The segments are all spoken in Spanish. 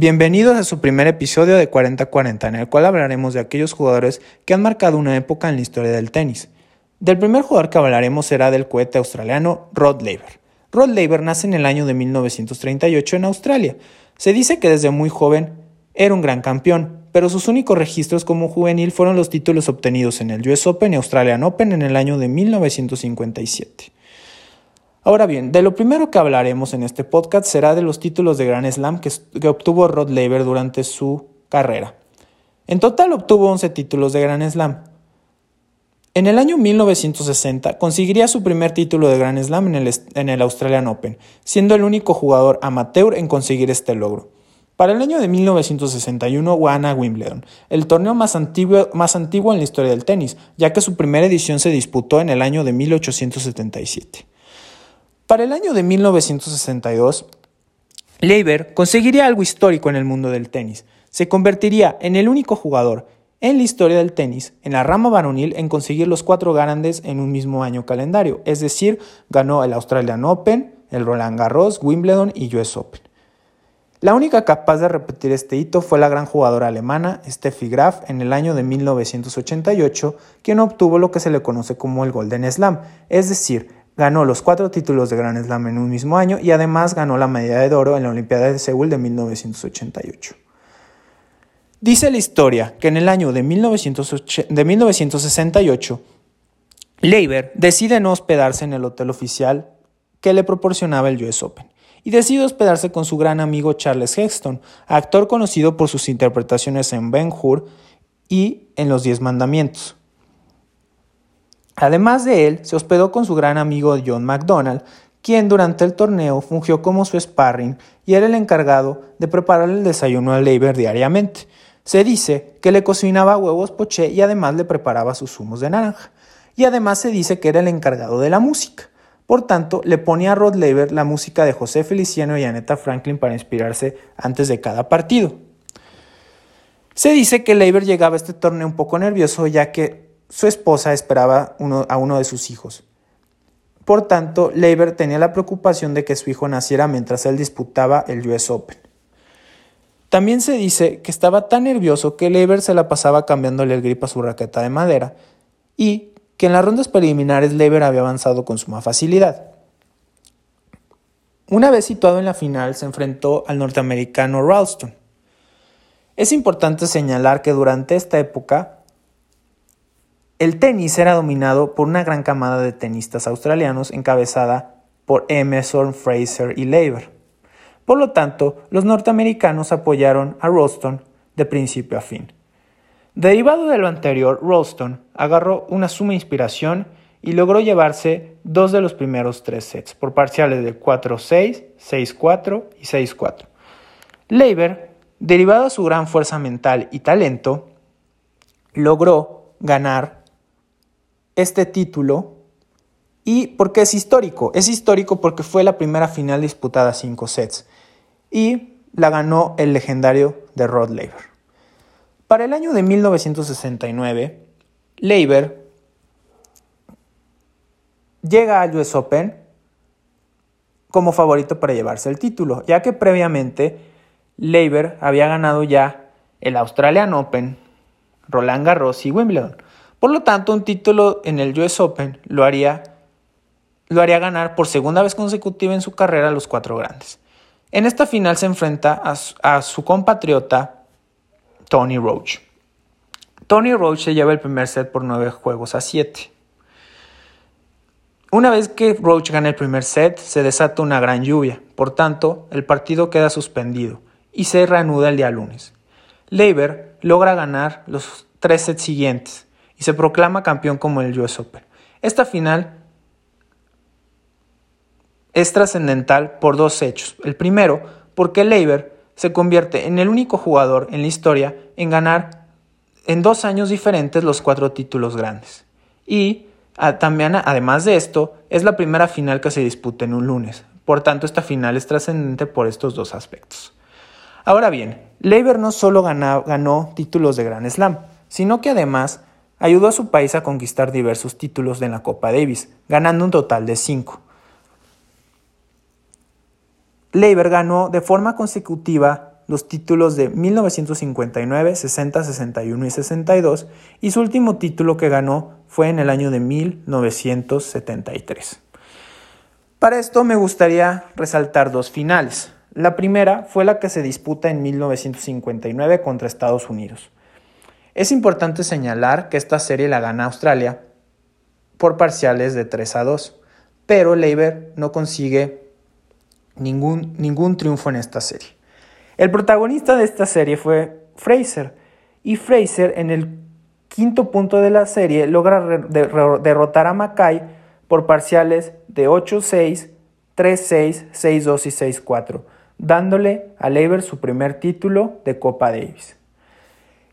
Bienvenidos a su primer episodio de 40-40, en el cual hablaremos de aquellos jugadores que han marcado una época en la historia del tenis. Del primer jugador que hablaremos será del cohete australiano Rod Laver. Rod Laver nace en el año de 1938 en Australia. Se dice que desde muy joven era un gran campeón, pero sus únicos registros como juvenil fueron los títulos obtenidos en el US Open y Australian Open en el año de 1957. Ahora bien, de lo primero que hablaremos en este podcast será de los títulos de Grand Slam que, obtuvo Rod Laver durante su carrera. En total obtuvo 11 títulos de Grand Slam. En el año 1960 conseguiría su primer título de Grand Slam en el, Australian Open, siendo el único jugador amateur en conseguir este logro. Para el año de 1961 gana Wimbledon, el torneo más antiguo, más antiguo en la historia del tenis, ya que su primera edición se disputó en el año de 1877. Para el año de 1962, Leiber conseguiría algo histórico en el mundo del tenis. Se convertiría en el único jugador en la historia del tenis, en la rama varonil, en conseguir los cuatro grandes en un mismo año calendario. Es decir, ganó el Australian Open, el Roland Garros, Wimbledon y US Open. La única capaz de repetir este hito fue la gran jugadora alemana Steffi Graf en el año de 1988, quien obtuvo lo que se le conoce como el Golden Slam, es decir, Ganó los cuatro títulos de Grand Slam en un mismo año y además ganó la medalla de oro en la Olimpiada de Seúl de 1988. Dice la historia que en el año de, 1968, Leiber decide no hospedarse en el hotel oficial que le proporcionaba el US Open y decide hospedarse con su gran amigo Charles Hexton, actor conocido por sus interpretaciones en Ben Hur y en Los Diez Mandamientos. Además de él, se hospedó con su gran amigo John McDonald, quien durante el torneo fungió como su sparring y era el encargado de preparar el desayuno a Leiber diariamente. Se dice que le cocinaba huevos poché y además le preparaba sus zumos de naranja. Y además se dice que era el encargado de la música. Por tanto, le ponía a Rod Laver la música de José Feliciano y Aneta Franklin para inspirarse antes de cada partido. Se dice que Leiber llegaba a este torneo un poco nervioso ya que su esposa esperaba a uno de sus hijos. Por tanto, Leiber tenía la preocupación de que su hijo naciera mientras él disputaba el US Open. También se dice que estaba tan nervioso que Leiber se la pasaba cambiándole el grip a su raqueta de madera y que en las rondas preliminares Leiber había avanzado con suma facilidad. Una vez situado en la final se enfrentó al norteamericano Ralston. Es importante señalar que durante esta época el tenis era dominado por una gran camada de tenistas australianos encabezada por Emerson, Fraser y Laver. Por lo tanto, los norteamericanos apoyaron a Ralston de principio a fin. Derivado de lo anterior, Ralston agarró una suma inspiración y logró llevarse dos de los primeros tres sets, por parciales de 4-6, 6-4 y 6-4. Laver, derivado de su gran fuerza mental y talento, logró ganar este título y porque es histórico. Es histórico porque fue la primera final disputada a cinco sets y la ganó el legendario de Rod Laver. Para el año de 1969, Laver llega al US Open como favorito para llevarse el título, ya que previamente Laver había ganado ya el Australian Open, Roland Garros y Wimbledon. Por lo tanto, un título en el US Open lo haría, lo haría ganar por segunda vez consecutiva en su carrera a los cuatro grandes. En esta final se enfrenta a su, compatriota Tony Roach. Tony Roach se lleva el primer set por nueve juegos a siete. Una vez que Roach gana el primer set, se desata una gran lluvia, por tanto, el partido queda suspendido y se reanuda el día lunes. Leiber logra ganar los tres sets siguientes, y se proclama campeón como el US Open. Esta final es trascendental por dos hechos. El primero, porque Leiber se convierte en el único jugador en la historia en ganar en dos años diferentes los cuatro títulos grandes. Y también, además de esto, es la primera final que se disputa en un lunes. Por tanto, esta final es trascendente por estos dos aspectos. Ahora bien, Leiber no solo ganó títulos de Grand Slam, sino que además Ayudó a su país a conquistar diversos títulos en la Copa Davis, ganando un total de cinco. Leiber ganó de forma consecutiva los títulos de 1959, 60, 61 y 62 y su último título que ganó fue en el año de 1973. Para esto me gustaría resaltar dos finales. La primera fue la que se disputa en 1959 contra Estados Unidos. Es importante señalar que esta serie la gana Australia por parciales de 3 a 2, pero Leiber no consigue ningún, ningún triunfo en esta serie. El protagonista de esta serie fue Fraser, y Fraser en el quinto punto de la serie logra derrotar a Mackay por parciales de 8-6, 3-6, 6-2 y 6-4, dándole a Leiber su primer título de Copa Davis.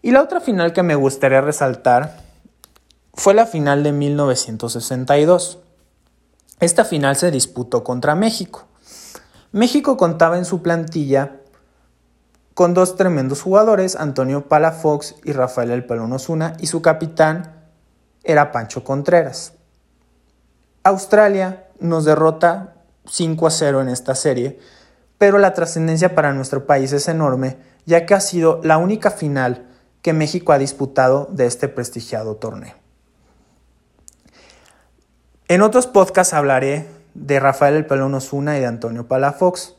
Y la otra final que me gustaría resaltar fue la final de 1962. Esta final se disputó contra México. México contaba en su plantilla con dos tremendos jugadores, Antonio Palafox y Rafael El Pelón Osuna, y su capitán era Pancho Contreras. Australia nos derrota 5 a 0 en esta serie, pero la trascendencia para nuestro país es enorme, ya que ha sido la única final que México ha disputado de este prestigiado torneo. En otros podcasts hablaré de Rafael El Pelón Osuna y de Antonio Palafox.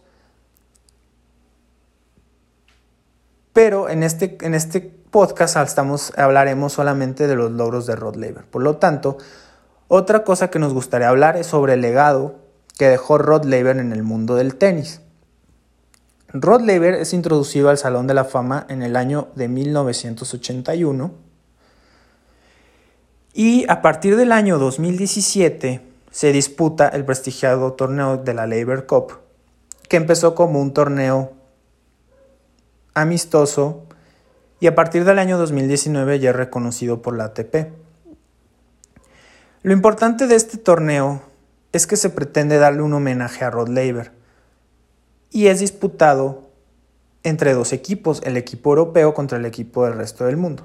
Pero en este, en este podcast estamos, hablaremos solamente de los logros de Rod Laver. Por lo tanto, otra cosa que nos gustaría hablar es sobre el legado que dejó Rod Laver en el mundo del tenis. Rod Laver es introducido al Salón de la Fama en el año de 1981 y a partir del año 2017 se disputa el prestigiado torneo de la Laver Cup, que empezó como un torneo amistoso y a partir del año 2019 ya es reconocido por la ATP. Lo importante de este torneo es que se pretende darle un homenaje a Rod Laver, y es disputado entre dos equipos, el equipo europeo contra el equipo del resto del mundo.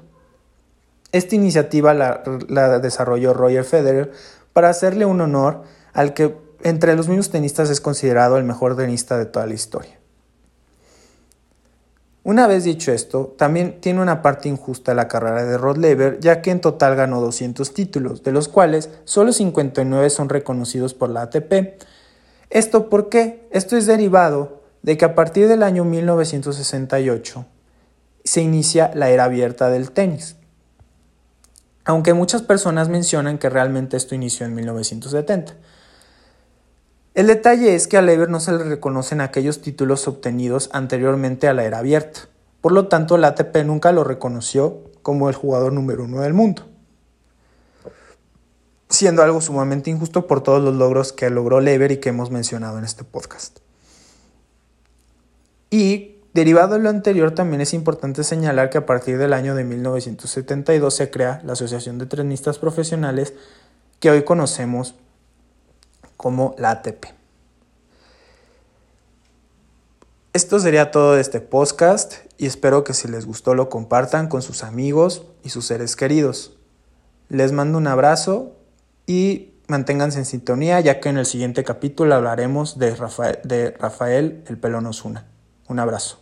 Esta iniciativa la, desarrolló Roger Federer para hacerle un honor al que entre los mismos tenistas es considerado el mejor tenista de toda la historia. Una vez dicho esto, también tiene una parte injusta la carrera de Rod Laver, ya que en total ganó 200 títulos, de los cuales solo 59 son reconocidos por la ATP, ¿Esto por qué? Esto es derivado de que a partir del año 1968 se inicia la era abierta del tenis. Aunque muchas personas mencionan que realmente esto inició en 1970. El detalle es que a Lever no se le reconocen aquellos títulos obtenidos anteriormente a la era abierta. Por lo tanto, la ATP nunca lo reconoció como el jugador número uno del mundo siendo algo sumamente injusto por todos los logros que logró Lever y que hemos mencionado en este podcast. Y derivado de lo anterior, también es importante señalar que a partir del año de 1972 se crea la Asociación de Trenistas Profesionales que hoy conocemos como la ATP. Esto sería todo de este podcast y espero que si les gustó lo compartan con sus amigos y sus seres queridos. Les mando un abrazo y manténganse en sintonía ya que en el siguiente capítulo hablaremos de Rafael, de Rafael el Pelón. Un abrazo.